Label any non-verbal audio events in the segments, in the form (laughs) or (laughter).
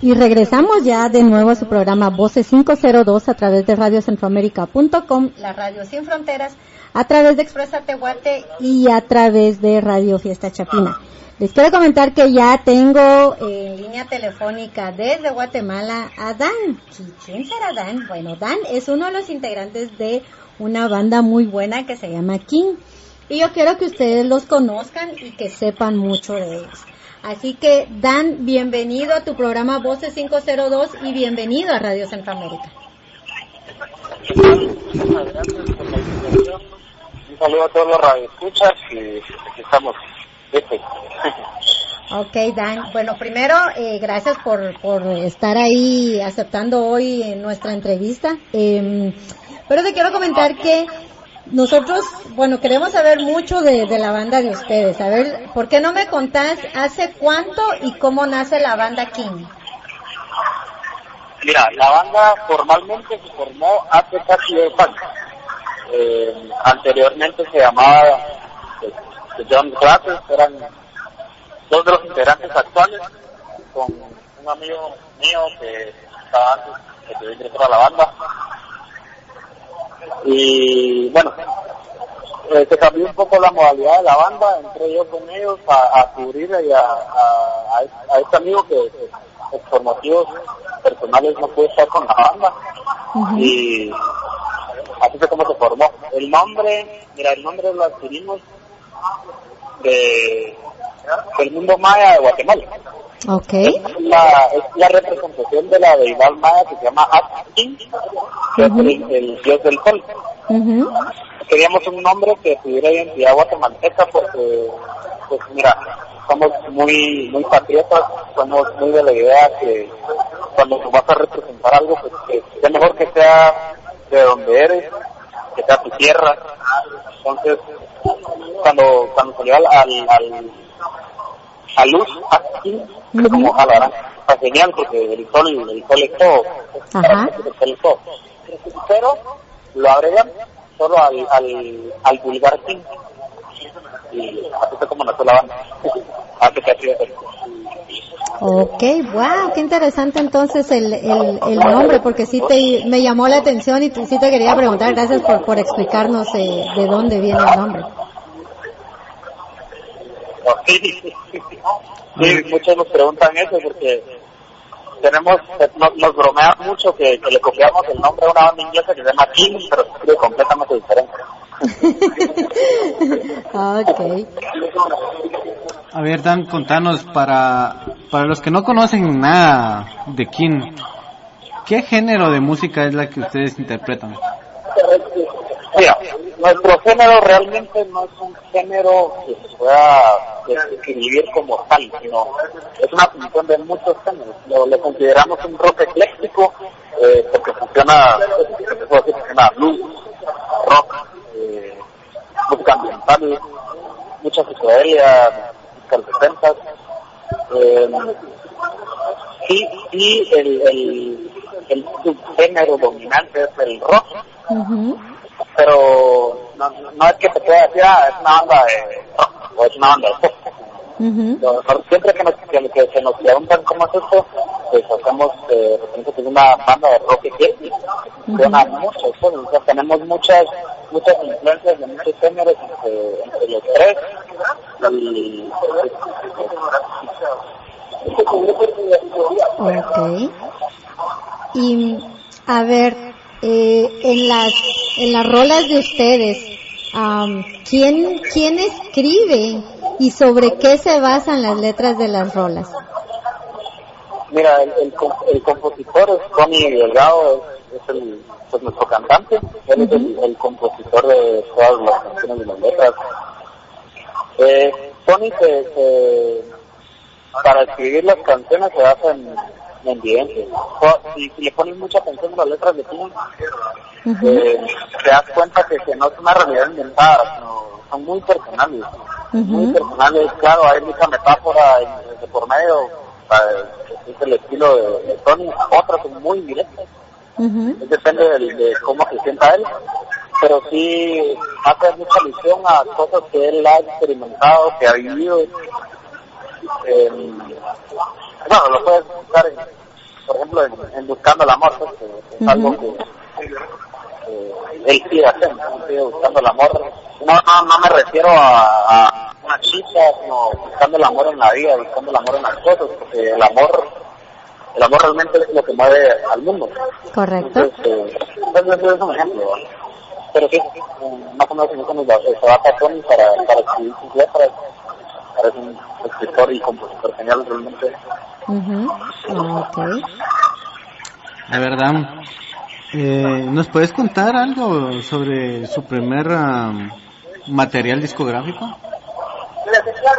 Y regresamos ya de nuevo a su programa Voces 502 a través de radiocentroamérica.com, la radio sin fronteras, a través de Expresa Tehuate y a través de Radio Fiesta Chapina. Les quiero comentar que ya tengo en línea telefónica desde Guatemala a Dan. ¿Quién será Dan? Bueno, Dan es uno de los integrantes de una banda muy buena que se llama King. Y yo quiero que ustedes los conozcan y que sepan mucho de ellos. Así que, Dan, bienvenido a tu programa Voces 502 y bienvenido a Radio Centroamérica. Muchas gracias por la invitación. Un saludo a todos los radioescuchas y aquí estamos. Este. Ok, Dan. Bueno, primero, eh, gracias por, por estar ahí aceptando hoy en nuestra entrevista. Eh, pero te quiero comentar que nosotros, bueno, queremos saber mucho de, de, la banda de ustedes. A ver, ¿por qué no me contás hace cuánto y cómo nace la banda King? Mira, la banda formalmente se formó hace casi dos años. Eh, anteriormente se llamaba pues, John Classes, eran dos de los integrantes actuales, con un amigo mío que estaba antes que ingresó a la banda y bueno, eh, se cambió un poco la modalidad de la banda, entré yo con ellos a, a cubrir y a, a, a, este amigo que, que por motivos personales no pudo estar con la banda uh -huh. y así fue como se formó. El nombre, mira, el nombre lo adquirimos de, del mundo maya de Guatemala. Okay. Es, la, es la representación de la deidad maya que se llama Atkin, que uh -huh. es el, el, dios del sol. Uh -huh. Queríamos un nombre que tuviera identidad guatemalteca porque, pues mira, somos muy muy patriotas, somos muy de la idea que cuando vas a representar algo, pues que es mejor que sea de donde eres, que sea tu tierra. Entonces, cuando cuando salió al, al, al a luz aquí, uh -huh. como jalarán, está genial porque el sol, el sol es todo, Ajá. el sol es todo. Pero lo agregan solo al, al, al vulgar king. Y así como nació la banda. (laughs) Antes que así Ok, wow, qué interesante entonces el, el, el nombre, porque sí te, me llamó la atención y sí te quería preguntar, gracias por, por explicarnos eh, de dónde viene el nombre. Sí, sí, muchos nos preguntan eso porque tenemos, nos, nos bromean mucho que, que, le copiamos el nombre a una banda inglesa que se llama King, pero es completamente diferente. okay. A ver, Dan, contanos, para, para los que no conocen nada de King, ¿qué género de música es la que ustedes interpretan? Mira, nuestro género realmente no es un género que se pueda describir como tal, sino es una función de muchos géneros. Lo, consideramos un rock ecléctico eh, porque funciona, decir, funciona blues, rock, eh, música ambiental, mucha psicodelia, música de 60 eh, sí, sí, el, el, el subgénero dominante es el rock. Uh pero no, no, es que te pueda decir, ah, es una banda de o es una banda de. Uh -huh. Siempre que, nos, que, que, se nos preguntan cómo es esto, pues hacemos eh, que es una banda de rock que suena uh mucho, pues, o sea, tenemos muchas muchas influencias de muchos géneros entre, entre los tres y Ok. Y a ver, eh, en las en las rolas de ustedes, um, ¿quién, ¿quién escribe y sobre qué se basan las letras de las rolas? Mira, el, el, el compositor es Tony Delgado, es, es el, pues nuestro cantante, él uh -huh. es el, el, compositor de todas las canciones y las letras. Eh, Tony se, se, para escribir las canciones se basa en, en evidencia. Si, si, le pones mucha atención a las letras de uh -huh. eh, te das cuenta que, que, no es una realidad inventada, sino son muy personales. Uh -huh. Muy personales, claro, hay mucha metáfora de, de por medio, es el estilo de, de Tony, otras son muy directas. Uh -huh. Depende de, de, cómo se sienta él, pero sí hace mucha alusión a cosas que él ha experimentado, que ha vivido. Eh, bueno, lo puedes buscar en por ejemplo, en, Buscando el Amor, pues, es algo que eh, él sigue haciendo, sigue buscando el amor. No, no, no me refiero a, a una chica, sino buscando el amor en la vida, buscando el amor en las cosas, porque el amor el amor realmente es lo que mueve al mundo. Correcto. Entonces, eh, es un ejemplo. Pero sí, más o menos cuando se va a Tony para, para escribir sus letras. Para un escritor y compositor genial realmente. Uh okay. La verdad, eh, ¿nos puedes contar algo sobre su primer um, material discográfico?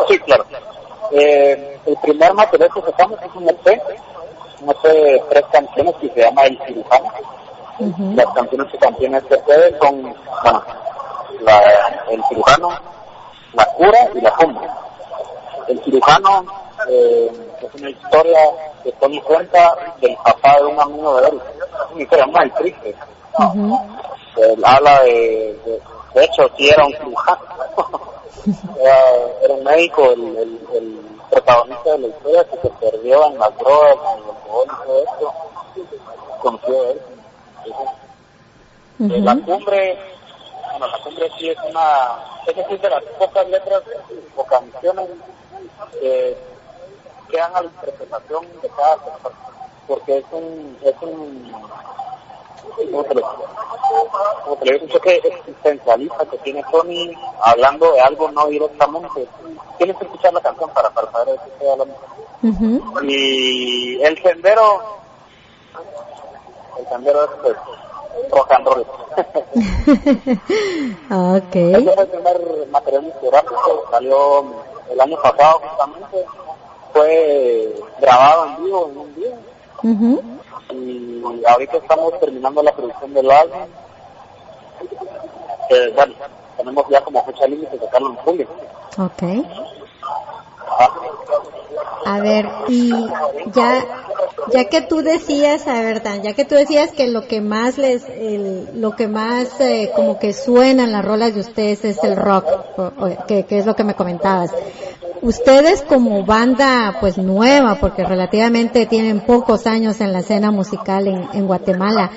Sí, claro. Eh, el primer material que sacamos es un EP no sé, tres canciones que se llama El Cirujano. Las canciones que contiene este CD son, bueno, la, El Cirujano, La Cura y La Cumbre. El Cirujano eh, es una historia que Tony cuenta del papá de un amigo de él. Es una historia muy triste. Él habla de, de, hecho, sí era un cirujano. (laughs) era, un médico, el, el, el protagonista de la historia que se perdió en las drogas, en el alcohol y todo esto, conoció él. La cumbre, bueno, la cumbre sí es una, es decir, de las pocas letras o canciones que quedan a la interpretación de cada persona, porque es un, es un, ¿cómo te como te lo digo, que existencialista que tiene Tony hablando de algo no directamente. Tienes que escuchar la canción para, para saber de qué estoy hablando. Y el sendero, el sendero es pues rock and roll. (laughs) okay. Ese fue el primer material discográfico, salió el año pasado justamente, fue grabado en vivo en un día. Y ahorita estamos terminando la producción del álbum eh, bueno, tenemos ya como fecha límite de sacarlo en julio. Ok. A ver, y ya, ya que tú decías, a ver, Dan, ya que tú decías que lo que más les, el, lo que más eh, como que suena en las rolas de ustedes es el rock, que, es lo que me comentabas. Ustedes como banda, pues nueva, porque relativamente tienen pocos años en la escena musical en, en Guatemala,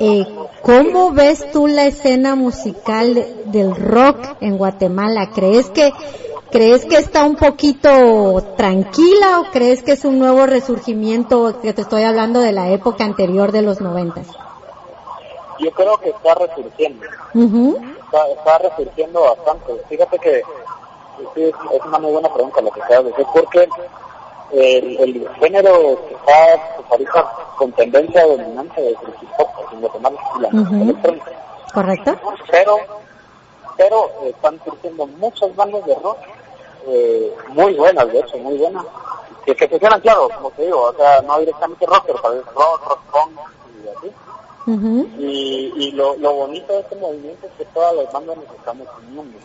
eh, ¿cómo ves tú la escena musical del rock en Guatemala? ¿Crees que crees que está un poquito tranquila o crees que es un nuevo resurgimiento que te estoy hablando de la época anterior de los noventas? Yo creo que está resurgiendo. está, resurgiendo bastante. Fíjate que es, una muy buena pregunta lo que acabas de decir, porque el, el género que está pues, ahorita con tendencia dominante de hip en Guatemala la electrónica. Correcto. Pero, pero están surgiendo muchas bandas de rock eh, muy buenas, de hecho, muy buenas. Que, que funcionan, claro, como te digo, o sea, no directamente rock, pero tal vez rock, rock punk y así. Y, y lo, lo bonito de este movimiento es que todas las bandas nos estamos uniendo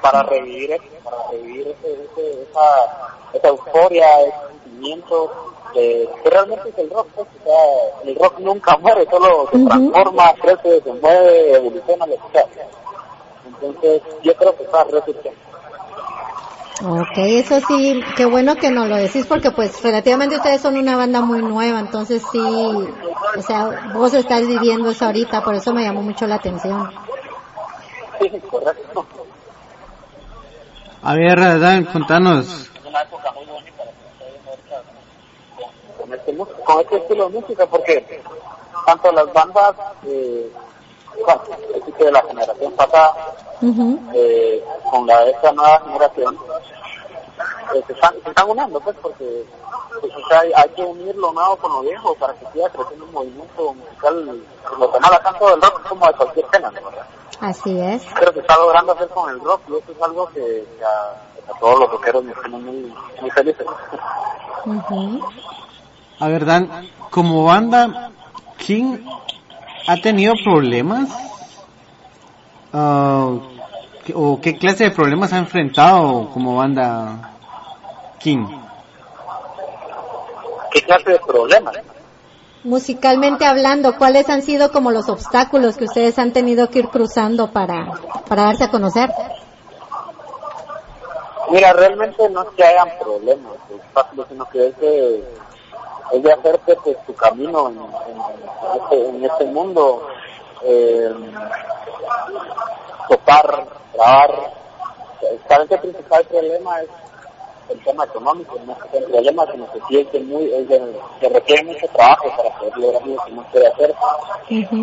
para revivir eso, para revivir ese, ese, esa, esa euforia, ese sentimiento que realmente es el rock, pues, o sea, el rock nunca muere, solo se transforma, crece, se mueve, evoluciona, lo que sea. Entonces, yo creo que está resurgiendo. Ok, eso sí, qué bueno que nos lo decís porque pues relativamente ustedes son una banda muy nueva, entonces sí, o sea, vos estás viviendo eso ahorita, por eso me llamó mucho la atención. Sí, correcto. A ver, Dan, contanos. Una época muy bonita con este, con este estilo de música porque tanto las bandas, eh, bueno, que de la generación pasada, eh, con la de esta nueva generación, eh, se, están, se están uniendo, pues, porque pues, o sea, hay, hay, que unir lo nuevo con lo viejo para que siga creciendo un movimiento musical, lo que nada tanto del rock como de cualquier género, ¿verdad? Así es. Creo que está logrando hacer con el rock y eso es algo que, a, a, todos los rockeros nos tiene muy, muy felices. A ver, Dan, como banda, ¿quién ha tenido problemas? Uh, ¿O qué clase de problemas ha enfrentado como banda King? ¿Qué clase de problemas? Musicalmente hablando, ¿cuáles han sido como los obstáculos que ustedes han tenido que ir cruzando para, para darse a conocer? Mira, realmente no es que hayan problemas, obstáculos, sino que es que es de hacerte pues tu camino en, este, en este, mundo, eh, topar, grabar. El principal problema es el tema económico, no es el problema, sino que sí es que, muy, es que requiere mucho trabajo para poder lograr lo que uno quiere hacer.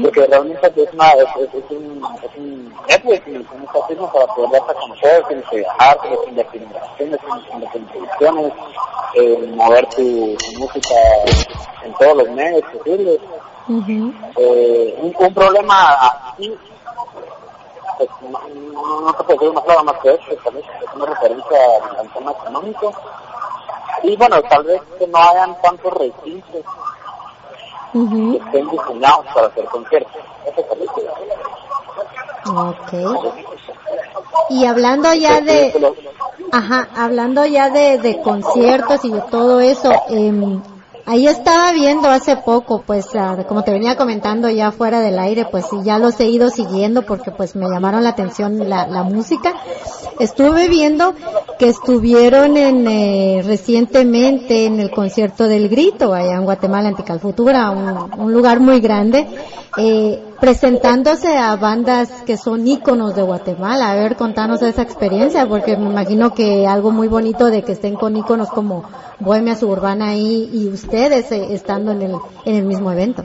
Porque realmente es, una, es, es, un, es un networking, es un para poder darse a conocer, tienes que viajar, tienes que invertir en inversiones, tienes que eh, mover tu, música en todos los medios posibles. Eh, un, un problema así pues, no, no, no se puede decir más nada más que eso, tal vez es una referencia al tema económico. Y bueno, tal vez que no hayan tantos recintos que estén diseñados para hacer conciertos. Eso tal vez. Ok. Y hablando ya de, ajá, hablando ya de, de conciertos y de todo eso, eh, Ahí estaba viendo hace poco, pues como te venía comentando ya fuera del aire, pues ya los he ido siguiendo porque pues me llamaron la atención la, la música. Estuve viendo que estuvieron en eh, recientemente en el concierto del Grito allá en Guatemala, en Ticalfutura, un, un lugar muy grande, eh, presentándose a bandas que son íconos de Guatemala. A ver, contanos esa experiencia, porque me imagino que algo muy bonito de que estén con íconos como Bohemia Suburbana ahí y ustedes eh, estando en el, en el mismo evento.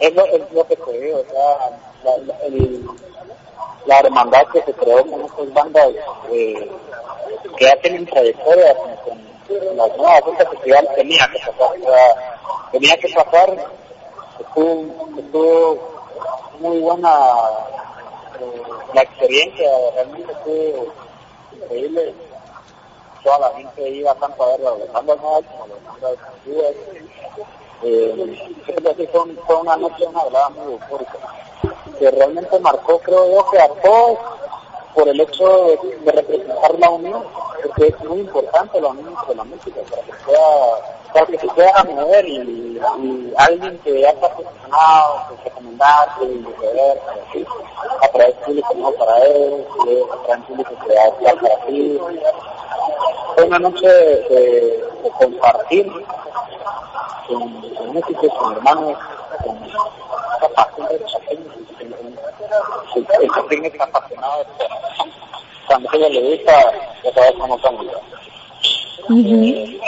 Es lo, es lo que te digo, o sea, la, la, hermandad que se creó con estas bandas eh, que tienen trayectoria con, con las nuevas que ya tenía que pasar, o sea, tenía que pasar, estuvo, estuvo muy buena eh, la experiencia, realmente estuvo increíble toda la gente iba tanto a ver a bandas nuevas como a bandas antiguas. Eh, fue, fue una noche, una velada muy eufórica, que realmente marcó, creo yo, que a todos por el hecho de, de, representar la unión, porque es muy importante la unión de la música, para que pueda, para que se pueda mover y, y alguien que ya está posicionado, pues recomendarte y ver, así, atraer público nuevo para él, atraer público que va a para ti. Fue una noche de, compartir con, con músicos, con hermanos, con pasión de los el, el Chapín está apasionado cuando ella le gusta, ya sabes cómo son. Uh -huh.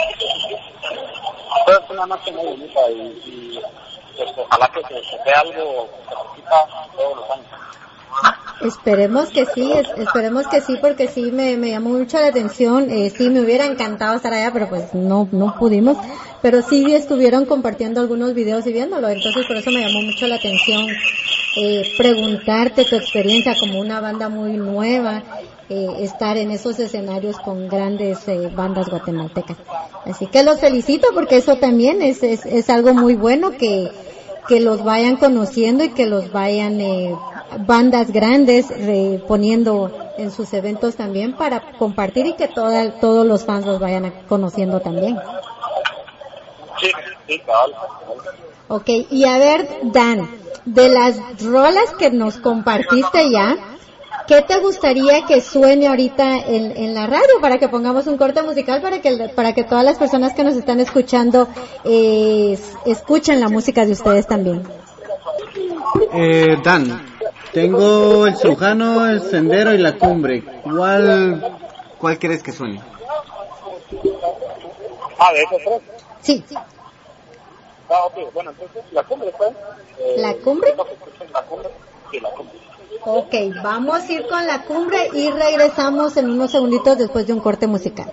Esperemos que sí, es, esperemos que sí, porque sí me, me llamó mucho la atención. Eh, sí, me hubiera encantado estar allá, pero pues no, no pudimos. Pero sí estuvieron compartiendo algunos videos y viéndolo, entonces por eso me llamó mucho la atención eh, preguntarte tu experiencia como una banda muy nueva, eh, estar en esos escenarios con grandes eh, bandas guatemaltecas. Así que los felicito porque eso también es, es, es algo muy bueno que, que los vayan conociendo y que los vayan eh, bandas grandes eh, poniendo en sus eventos también para compartir y que toda, todos los fans los vayan conociendo también. Sí. Ok, y a ver, Dan, de las rolas que nos compartiste ya, ¿qué te gustaría que suene ahorita en, en, la radio para que pongamos un corte musical para que para que todas las personas que nos están escuchando eh, escuchen la música de ustedes también? Eh, Dan, tengo el Sujano, el Sendero y la Cumbre. ¿Cuál cuál quieres que suene? Ah, de esos tres. Sí. Ah, ok, bueno, entonces la cumbre pues. Eh, ¿La cumbre? La cumbre, sí, la cumbre. Ok, vamos a ir con la cumbre y regresamos en unos segunditos después de un corte musical.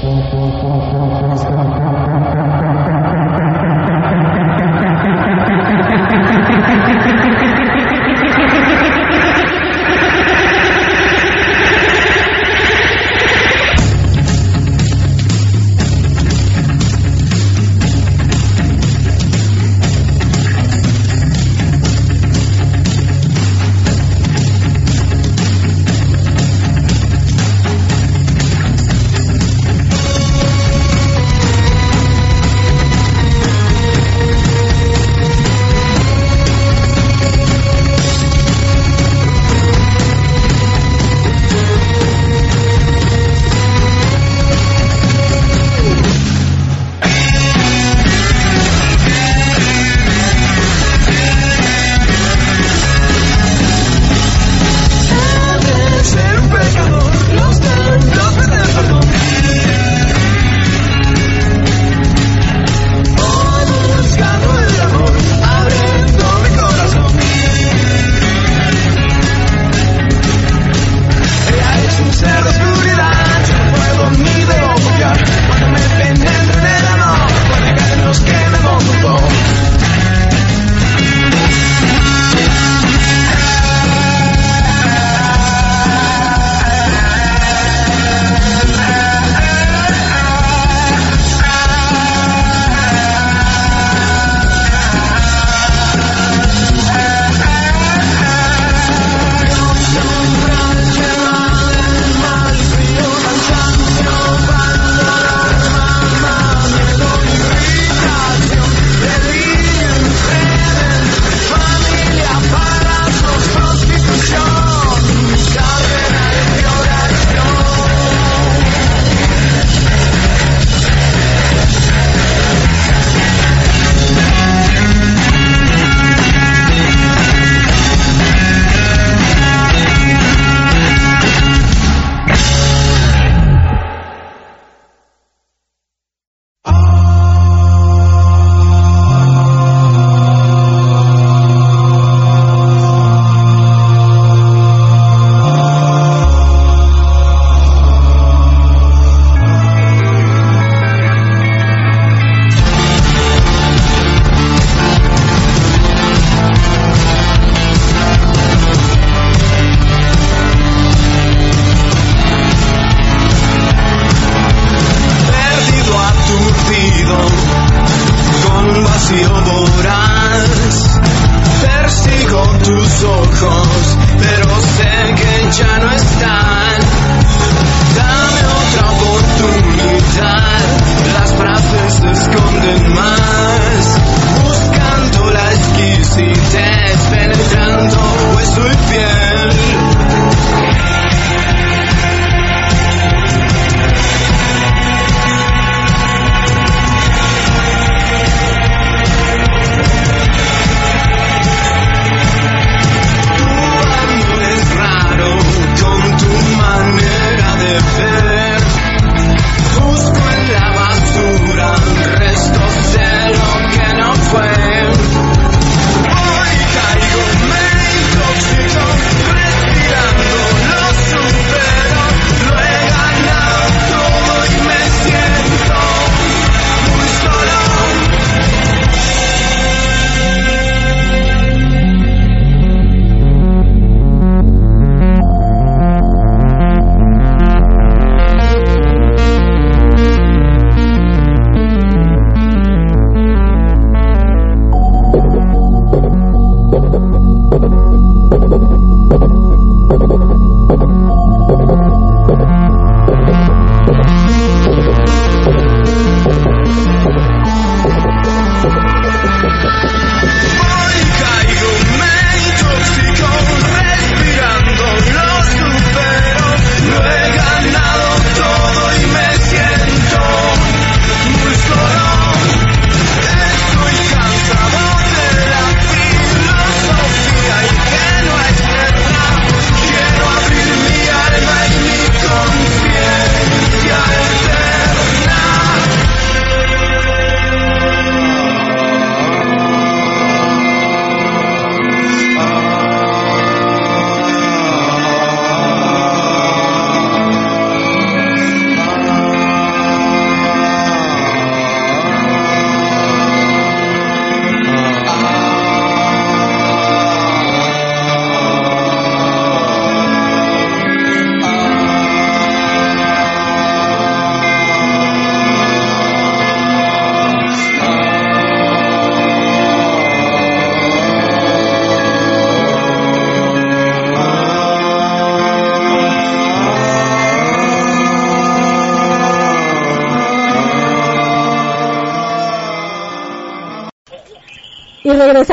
そう、そう、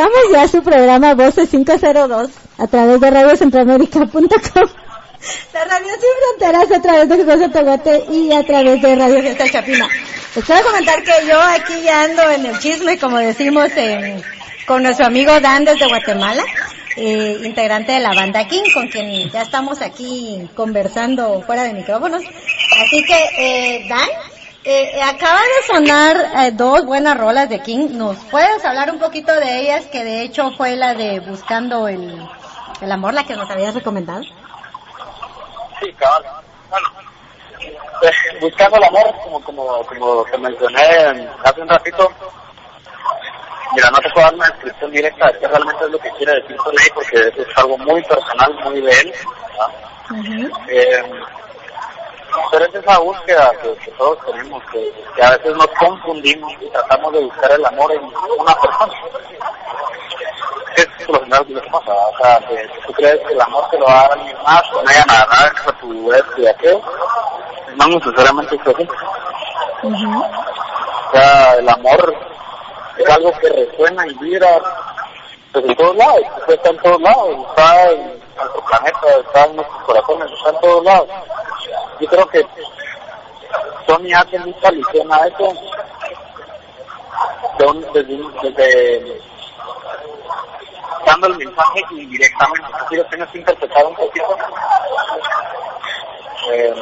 Regresamos ya a su programa Voces 502 a través de radiocentroamérica.com. La radio sin fronteras a través de José Tehuate y a través de Radio Fiesta Chapina. Les quiero comentar que yo aquí ya ando en el chisme, como decimos, en, con nuestro amigo Dan desde Guatemala, eh, integrante de la banda King, con quien ya estamos aquí conversando fuera de micrófonos. Así que, eh, Dan, eh, acaba de sonar eh, dos buenas rolas de King. ¿Nos puedes hablar un poquito de ellas? Que de hecho fue la de Buscando el, el Amor, la que nos habías recomendado. Sí, cabal. Bueno, pues, buscando el amor, como, como, como te mencioné hace un ratito, mira, no te puedo dar una descripción directa de qué realmente es lo que quiere decir con él, porque es algo muy personal, muy de él. eh, pero es esa búsqueda que, que todos tenemos, que, que, a veces nos confundimos y tratamos de buscar el amor en una persona. Es lo general que pasa, o sea, que tú crees que el amor te lo va a dar alguien más, no haya nada, nada que tu vez y aquello, no necesariamente es así. Uh -huh. O sea, el amor es algo que resuena y vibra pues, en todos lados, está en todos lados, está en nuestro planeta, está en nuestros corazones, está en todos lados. Yo creo que Sony hace mucha alusión a eso desde, desde dando el mensaje indirectamente, así lo tienes que interpretar un poquito. Eh,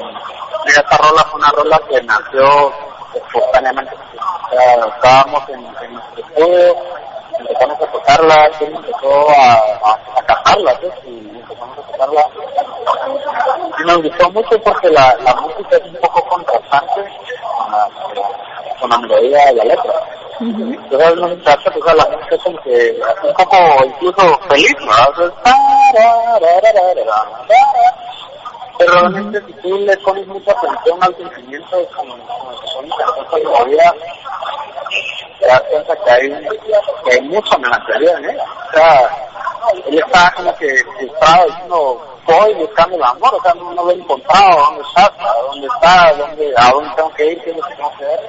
esta rola fue una rola que nació espontáneamente. O sea, estábamos en, en nuestro estudio, empezamos a tocarla, él empezó a, a, a cantarla, ¿sí? y empezamos a tocarla. Y nos gustó mucho porque la, la música es un poco contrastante con la, con la melodía y la letra. Uh -huh. Entonces no se trata, pues, la música es como que un poco incluso feliz, ¿no? Pero realmente si tú le pones mucha atención al sentimiento como, como se pone la vida, te das cuenta que hay, que hay mucha melancolía en él. O sea, él está como que estaba diciendo, voy buscando el amor, o sea, no, no lo he encontrado, ¿dónde está? ¿Dónde está? ¿Dónde, ¿A dónde tengo que ir? ¿Qué es lo que tengo que ver?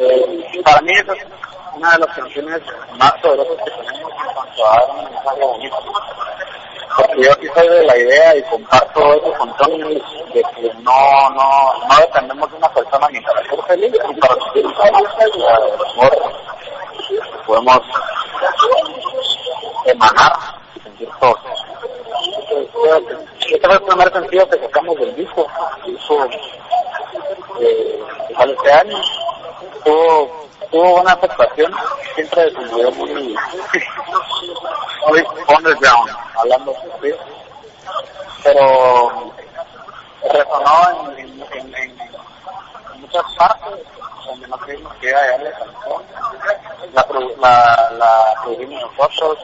Eh, para mí esa es una de las canciones más poderosas que tenemos en cuanto a dar un mensaje bonito yo aquí soy de la idea y comparto eso con Tony de que no, no, no dependemos de una persona ni para ser feliz ni para sentir amor. Podemos emanar y sentir todo. Este fue el primer sentido que sacamos del disco. Disco eh, sale este año. Tuvo tuvo una aceptación, siempre desenvolvió muy, muy underground, hablando así, pero resonó en, en, en, en, muchas partes donde no creímos que iba a llegar la canción, la, la, la produjimos nosotros,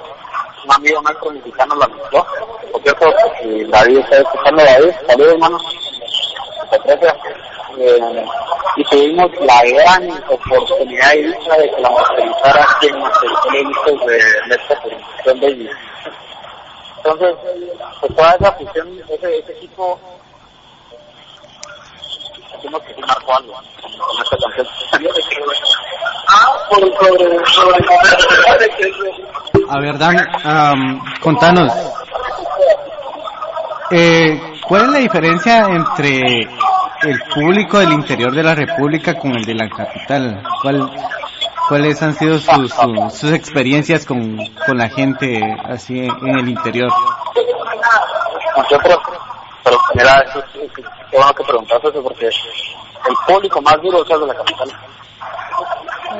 un amigo nuestro mexicano la mezcló, por cierto, si David está escuchando David, saludos hermanos, se aprecia eh, y tuvimos la gran oportunidad y dicha de que la masterizara quien masterizó los discos de, de esta producción de Entonces, pues toda esa fusión, ese, ese equipo, decimos que sí marcó algo con esta canción. A ver, Dan, um, contanos, eh, ¿cuál es la diferencia entre el público del interior de la República con el de la capital? ¿Cuál, ¿Cuáles han sido sus, sus, experiencias con, con la gente así en el interior? Nosotros, pero mira, eso, es, qué que preguntaste eso porque el público más duro es el de la capital.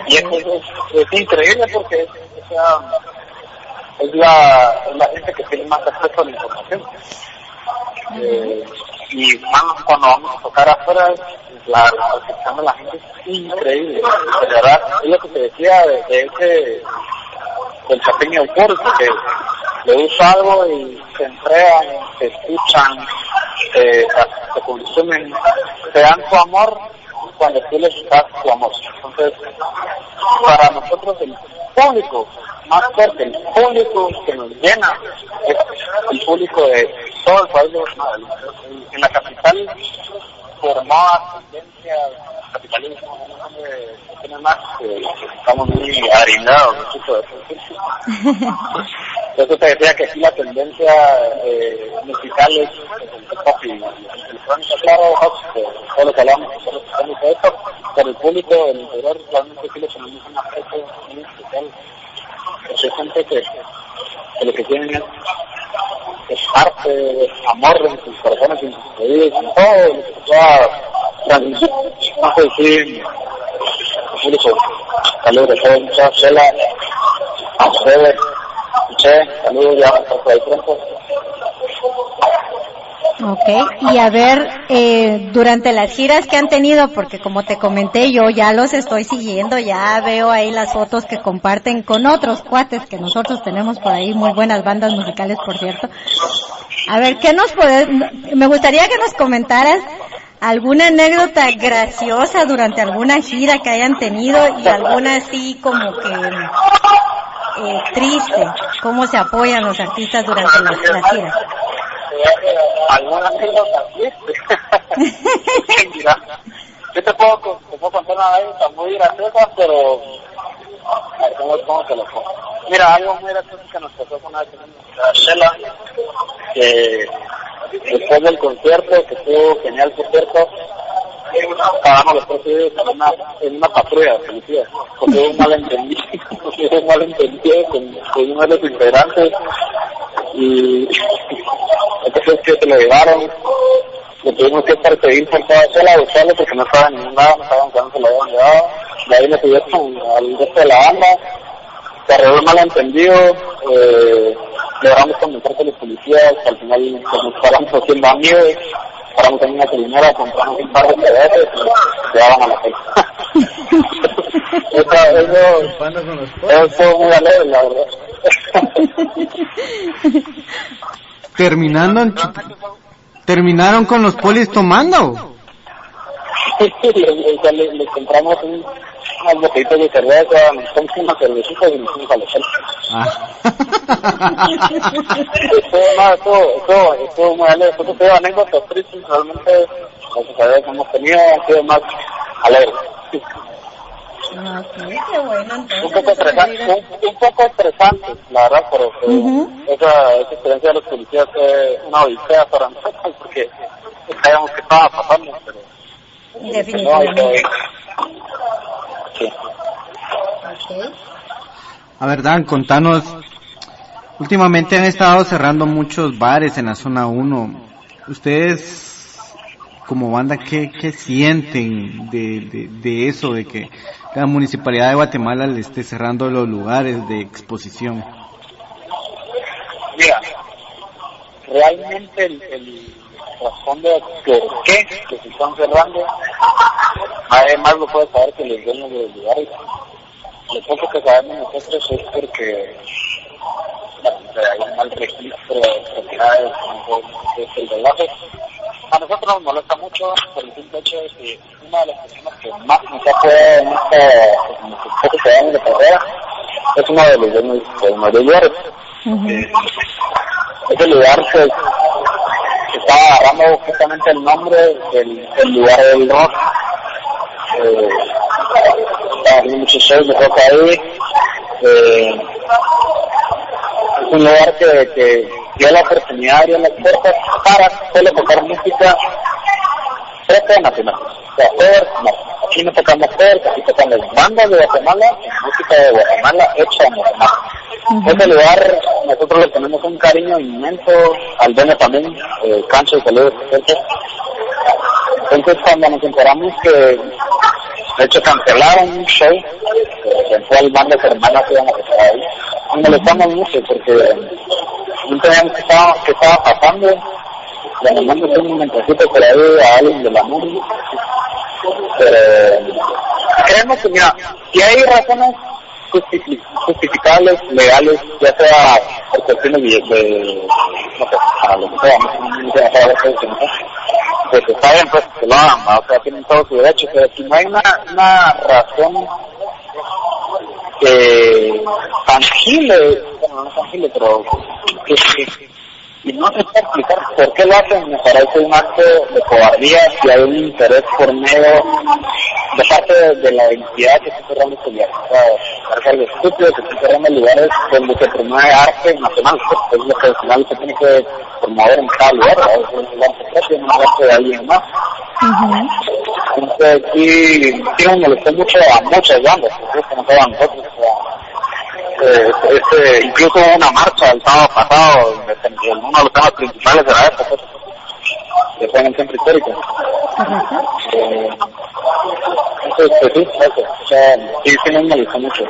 Y es, es, es increíble porque es, es la gente que tiene más acceso a la información. Eh, y más cuando vamos a tocar afuera, la, recepción de la gente es increíble. De verdad, es lo que te decía de, de ese, del chapeño euphórico, que le gusta algo y se entregan, se escuchan, se, se consumen, te dan su amor cuando tú les das tu amor. Entonces, para nosotros el público más fuerte, el público que nos llena, es el público de todo el Guatemala. En la capital por más tendencias capitalismo, tiene más, estamos muy harinados, Eso (laughs) te decía que aquí la tendencia eh, musical es el pop y electrónica, claro, todo lo que hablamos, esto, pero el público del interior realmente sí le tenemos un aspecto muy especial. Gente que, que lo que tienen es, es arte, amor en sus corazones, en sus oídos, en todo lo que transmitir. No sé si saludos de todo, mucha chela, a ustedes, saludos ya hasta pronto. Ok, y a ver, eh, durante las giras que han tenido, porque como te comenté, yo ya los estoy siguiendo, ya veo ahí las fotos que comparten con otros cuates que nosotros tenemos por ahí, muy buenas bandas musicales, por cierto. A ver, ¿qué nos puedes, me gustaría que nos comentaras alguna anécdota graciosa durante alguna gira que hayan tenido y alguna así como que eh, triste, cómo se apoyan los artistas durante las giras alguna anécdota Mira, (laughs) yo te puedo, te puedo contar una anécdota muy graciosa, pero a ver cómo, cómo te lo pongo. Mira, algo muy gracioso que nos pasó con una Chela, que después del concierto, que estuvo genial concierto, estábamos los tres en una, en una patrulla de policía, porque hubo un malentendido, (laughs) un malentendido con, con uno de los integrantes y entonces que se lo llevaron, le tuvimos que perseguir por toda sola, buscarlo porque no estaba en lado, no sabían cuándo se lo habían llevado, de ahí le tuvieron al resto de la banda, se arregló malentendido, eh, logramos convencer con los policías, al final nos paramos haciendo amigos, paramos en una selinera, compramos un par de CDs y nos llevaban a la fecha. (laughs) eso, muy alegre, la verdad. Terminando en terminaron con los polis tomando. le, le, compramos (laughs) un, unas de cerveza, nos compramos una cervecita y nos fuimos a la ah. Esto, esto, muy alegre. Esto fue anécdotas tristes, realmente, las que hemos tenido han sido más alegres. Un poco estresante, un, poco estresante, la verdad, pero esa, esa experiencia de los policías fue una odisea para (laughs) nosotros porque sabíamos que estaba pasando, pero definitivamente. sí. A ver, Dan, contanos. Últimamente han estado cerrando muchos bares en la zona 1. ¿Ustedes como banda, ¿qué, qué sienten de, de, de, eso, de que la Municipalidad de Guatemala le esté cerrando los lugares de exposición? Mira, realmente el, el de por qué que se están cerrando, además lo puede saber que los dueños de los lugares. Lo poco que sabemos nosotros es porque hay un mal registro de propiedades, es el relajo a nosotros nos molesta mucho por el simple hecho de que una de las personas que más nos ha apoyado en en que años de carrera es uno de los dueños de Llores. Eh, ese lugar se, estaba agarrando justamente el nombre del, del lugar del rock. Eh, estaba haciendo muchos shows de rock ahí. Eh, es un lugar que, que dio la oportunidad, dio las puertas para solo tocar música propia nacional. O sea, cover, no. Aquí no tocamos covers, aquí tocamos bandas de Guatemala, música de Guatemala hecha en Guatemala. Uh Ese lugar, nosotros le tenemos un cariño inmenso, al dueño también, eh, Cancho, saludos, Entonces, cuando nos enteramos que, de hecho, cancelaron un show, en cual bandas hermanas iban a tocar ahí, nos molestamos mucho porque no sabíamos qué estaba, qué estaba pasando. Le mandamos un mensajito por ahí a alguien de la música. Pero creemos que, mira, si hay razones justificables, legales, ya sea por cuestiones de, de no sé, para lo que sea, no sé, no sé, pues está bien, pues que lo hagan, o sea, tienen todo su derecho, pero si no hay una, una razón eh, tangible, bueno, no tangible, pero que, que, y no se puede explicar por qué lo hacen, me parece un acto de cobardía si hay un interés por medio de parte de, la identidad que se cerrando este lugar. O sea, parece algo estúpido que se cerrando lugares donde se promueve arte nacional, pues es lo que al final se tiene que promover en cada lugar, es un arte propio, no arte de alguien más. Entonces sí, sí me molestó mucho a muchas bandas, que no todas nosotros, eh, este, incluso una marcha el sábado pasado, uno de los temas principales de la época, fue en el centro histórico. Eh, entonces, pues sí, eso, o sea, sí, sí me molesta mucho.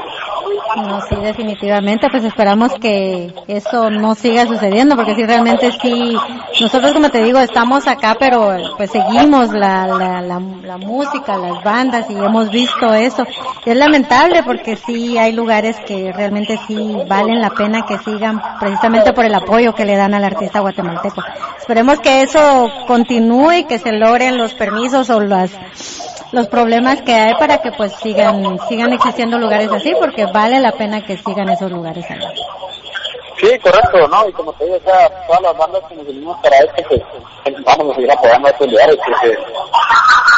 No, sí, definitivamente, pues esperamos que eso no siga sucediendo, porque si realmente sí, nosotros como te digo, estamos acá, pero pues seguimos la, la, la, la música, las bandas, y hemos visto eso. es lamentable porque sí hay lugares que realmente sí valen la pena que sigan, precisamente por el apoyo que le dan al artista guatemalteco. Esperemos que eso continúe y que se logren los permisos o las los problemas que hay para que pues sigan sigan existiendo lugares así porque vale la pena que sigan esos lugares. Sí, correcto, ¿no? Y como te digo, todas las bandas que nos unimos para esto, pues vamos a seguir apoyando a estos lugares, porque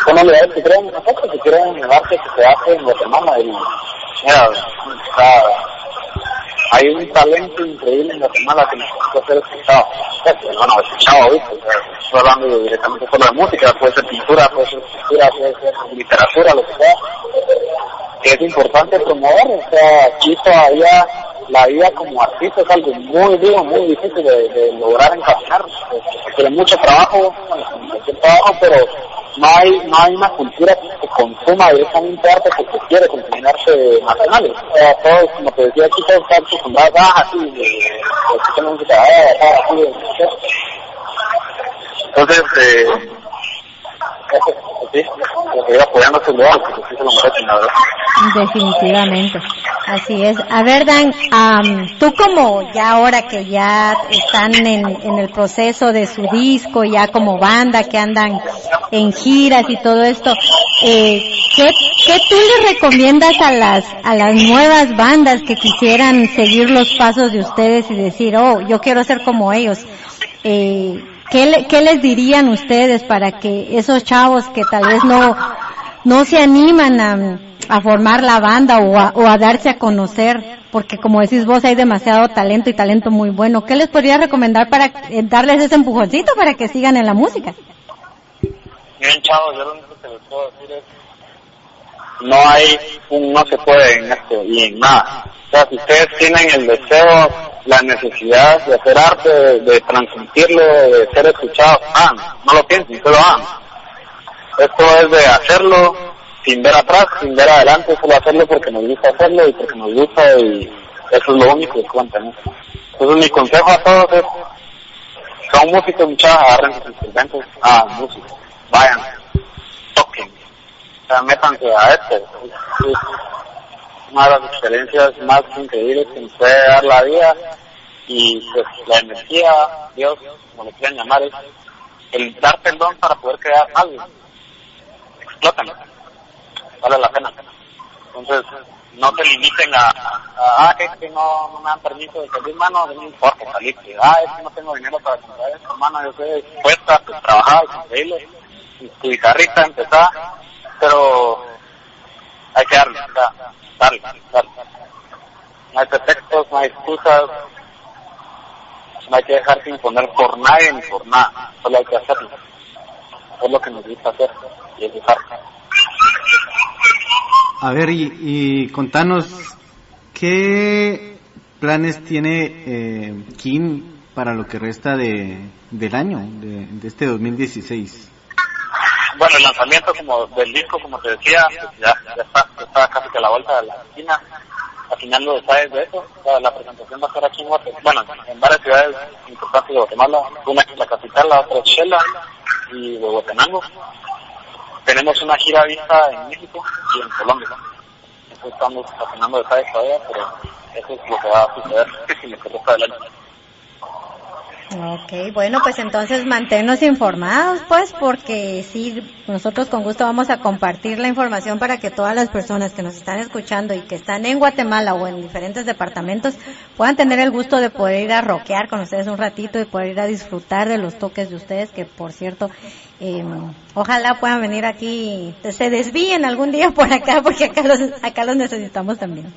son lugares que creen nosotros, que creen en el arte que se hace en Guatemala. Y, mira, está, hay un talento increíble en Guatemala que necesita ser escuchado. Bueno, escuchado ahorita, estoy hablando directamente solo de música, puede ser pintura, puede ser escritura, puede ser literatura, lo que sea. Es importante promover, o sea, aquí todavía la vida como artista es algo muy duro, muy difícil de, de lograr encaminar. Tiene mucho trabajo, mucho trabajo, pero no hay, no hay una cultura que consuma directamente arte porque quiere consumir arte nacional. O sea, todos, como te decía aquí, todos están acostumbrados a así, de, escuchar música, así, entonces, eh, sí. Definitivamente, así es. A ver, Dan, um, tú como ya ahora que ya están en, en el proceso de su disco, ya como banda que andan en giras y todo esto, eh, ¿qué, ¿qué tú le recomiendas a las, a las nuevas bandas que quisieran seguir los pasos de ustedes y decir, oh, yo quiero ser como ellos? Eh, ¿qué, ¿Qué les dirían ustedes para que esos chavos que tal vez no, no se animan a a formar la banda o a, o a darse a conocer, porque como decís vos hay demasiado talento y talento muy bueno. ¿Qué les podría recomendar para eh, darles ese empujoncito para que sigan en la música? Bien, chavos, yo lo único que les puedo decir es no hay un no se puede en esto y en nada. Si ustedes tienen el deseo, la necesidad de hacer arte, de, transmitirlo, de ser escuchados, no lo piensen, solo hagan. Esto es de hacerlo, sin ver atrás, sin ver adelante, solo hacerlo porque nos gusta hacerlo y porque nos gusta y eso es lo único que cuenta. Entonces mi consejo a todos es, son músicos, muchachos, agarren sus instrumentos, ah, músicos, vayan, toquen, o sea, métanse a esto. Las experiencias más increíbles que nos puede dar la vida y pues la energía, Dios, como le quieran llamar, es el dar perdón para poder crear algo. Explótalo vale la pena. Entonces, no te limiten a, ah, es que no, me dan permiso de salir, mano, no importa salir, ah, es que no tengo dinero para comprar esto, hermano, yo estoy dispuesta, pues trabajar, y tu guitarrita empezar, pero hay que darle, No hay pretextos, no hay excusas, no hay que dejarse imponer por nadie ni por nada, solo hay que hacerlo. Es lo que nos gusta hacer, y es dejar. A ver, y, y contanos, ¿qué planes tiene eh, Kim para lo que resta de, del año, de, de este 2016? Bueno, el lanzamiento como del disco, como te decía, pues ya, está, ya está casi que a la vuelta de la esquina, afinando detalles de eso. La, presentación va a ser aquí en Guatemala, bueno, en varias ciudades importantes de Guatemala, una es la capital, la otra es Shela y de Guatemala tenemos una gira vista en México y en Colombia. Eso estamos afinando detalles todavía, pero eso es lo que va a suceder (laughs) resto del año. Ok, bueno, pues entonces manténnos informados, pues, porque sí, nosotros con gusto vamos a compartir la información para que todas las personas que nos están escuchando y que están en Guatemala o en diferentes departamentos puedan tener el gusto de poder ir a rockear con ustedes un ratito y poder ir a disfrutar de los toques de ustedes, que por cierto, eh, ojalá puedan venir aquí, se desvíen algún día por acá, porque acá los, acá los necesitamos también.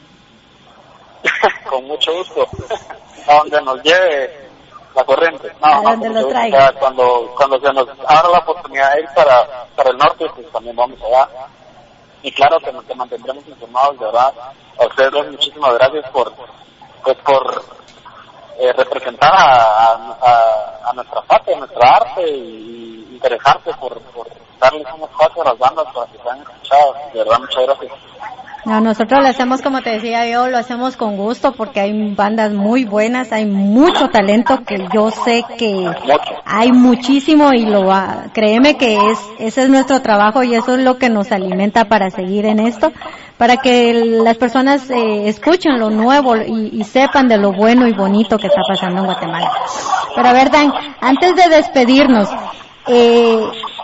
(laughs) con mucho gusto. (laughs) A donde nos lleve la corriente. No, A donde lo traiga. Cuando, cuando se nos abra la oportunidad de ir para, para el norte, pues también vamos allá. Y claro que nos que mantendremos informados, de verdad. A ustedes dos, muchísimas gracias por, pues por eh, representar a, a, a, nuestra patria, a nuestra arte y, y interesarse por, por darles un espacio a las bandas para que sean escuchadas. De verdad, muchas gracias. No, nosotros lo hacemos, como te decía yo, lo hacemos con gusto porque hay bandas muy buenas, hay mucho talento que yo sé que hay muchísimo y lo va, créeme que es, ese es nuestro trabajo y eso es lo que nos alimenta para seguir en esto, para que las personas eh, escuchen lo nuevo y, y, sepan de lo bueno y bonito que está pasando en Guatemala. Pero a ver, Dan, antes de despedirnos, eh,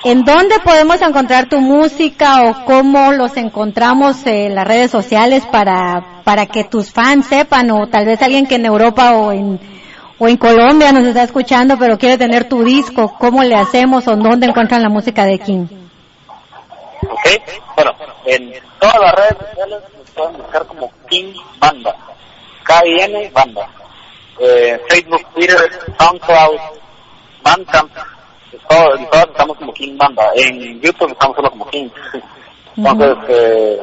¿En dónde podemos encontrar tu música o cómo los encontramos en las redes sociales para, para que tus fans sepan o tal vez alguien que en Europa o en, o en Colombia nos está escuchando pero quiere tener tu disco? ¿Cómo le hacemos o dónde encuentran la música de King? Ok, bueno, en todas las redes sociales nos pueden buscar como King Banda, K-I-N Banda, eh, Facebook, Twitter, SoundCloud, Bandcamp, todos, todos estamos como King Banda. En YouTube estamos solo como King. Entonces, eh,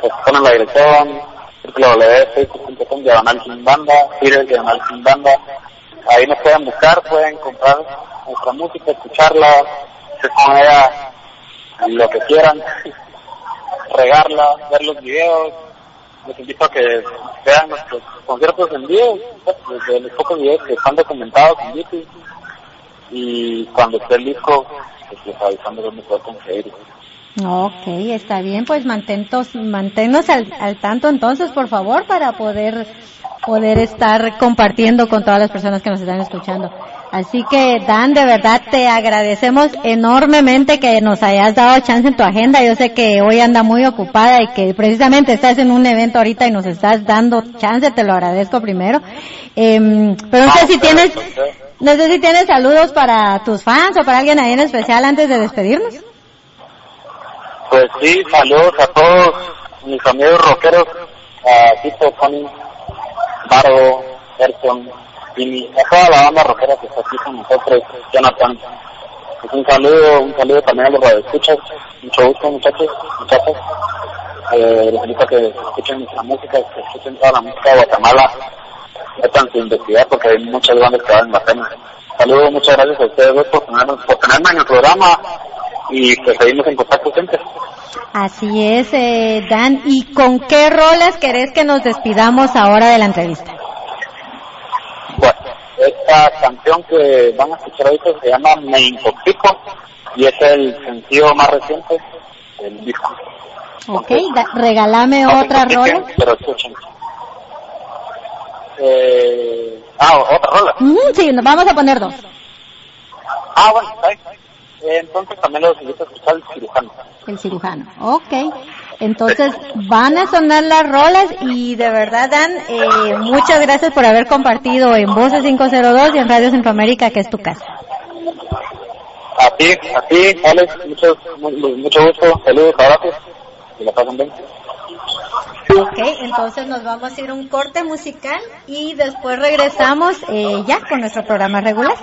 pues ponen la dirección, www.facebook.com, diagonal King Banda, Twitter, diagonal King Banda. Ahí nos pueden buscar, pueden comprar nuestra música, escucharla, con ella lo que quieran, (laughs) regarla, ver los videos. Les invito a que vean nuestros conciertos en vivo, desde los pocos videos que están documentados en YouTube y cuando esté el disco, pues avisando dónde puedo conseguir. Ok, está bien, pues mantentos, manténnos al, al tanto entonces, por favor, para poder poder estar compartiendo con todas las personas que nos están escuchando. Así que, Dan, de verdad te agradecemos enormemente que nos hayas dado chance en tu agenda. Yo sé que hoy anda muy ocupada y que precisamente estás en un evento ahorita y nos estás dando chance, te lo agradezco primero. Eh, pero no sé si tienes, no sé si tienes saludos para tus fans o para alguien ahí en especial antes de despedirnos. Pues sí, saludos a todos mis amigos rockeros, a Tito, Tony, Baro, Erson, y a toda la banda rockera que está aquí con nosotros, Jonathan. Pues un saludo, un saludo también a los radioescuchas, mucho gusto muchachos, muchachas. Eh, les invito a que escuchen nuestra música, que escuchen toda la música de Guatemala, metan su investigar porque hay muchas bandas que valen la pena. Saludos, muchas gracias a ustedes dos por, tenernos, por tenerme en el programa y pues seguimos en contacto siempre. Así es, eh, Dan. ¿Y con qué rolas querés que nos despidamos ahora de la entrevista? Bueno, esta canción que van a escuchar ahorita se llama Me Intoxico y es el sencillo más reciente del disco. Ok, da, regálame otra rola. Pero escuchen. Eh, ah, otra rola. Mm, sí, nos vamos a poner dos. Ah, bueno, está bien. Eh, entonces también los invito a escuchar el cirujano. El cirujano, ok. Entonces van a sonar las rolas y de verdad Dan, eh, muchas gracias por haber compartido en Voces 502 y en Radio Centroamérica, que es tu casa. A ti, a ti, Alex, mucho, mucho gusto, saludos, abrazos y la pasen bien. Ok, entonces nos vamos a ir a un corte musical y después regresamos eh, ya con nuestro programa regular.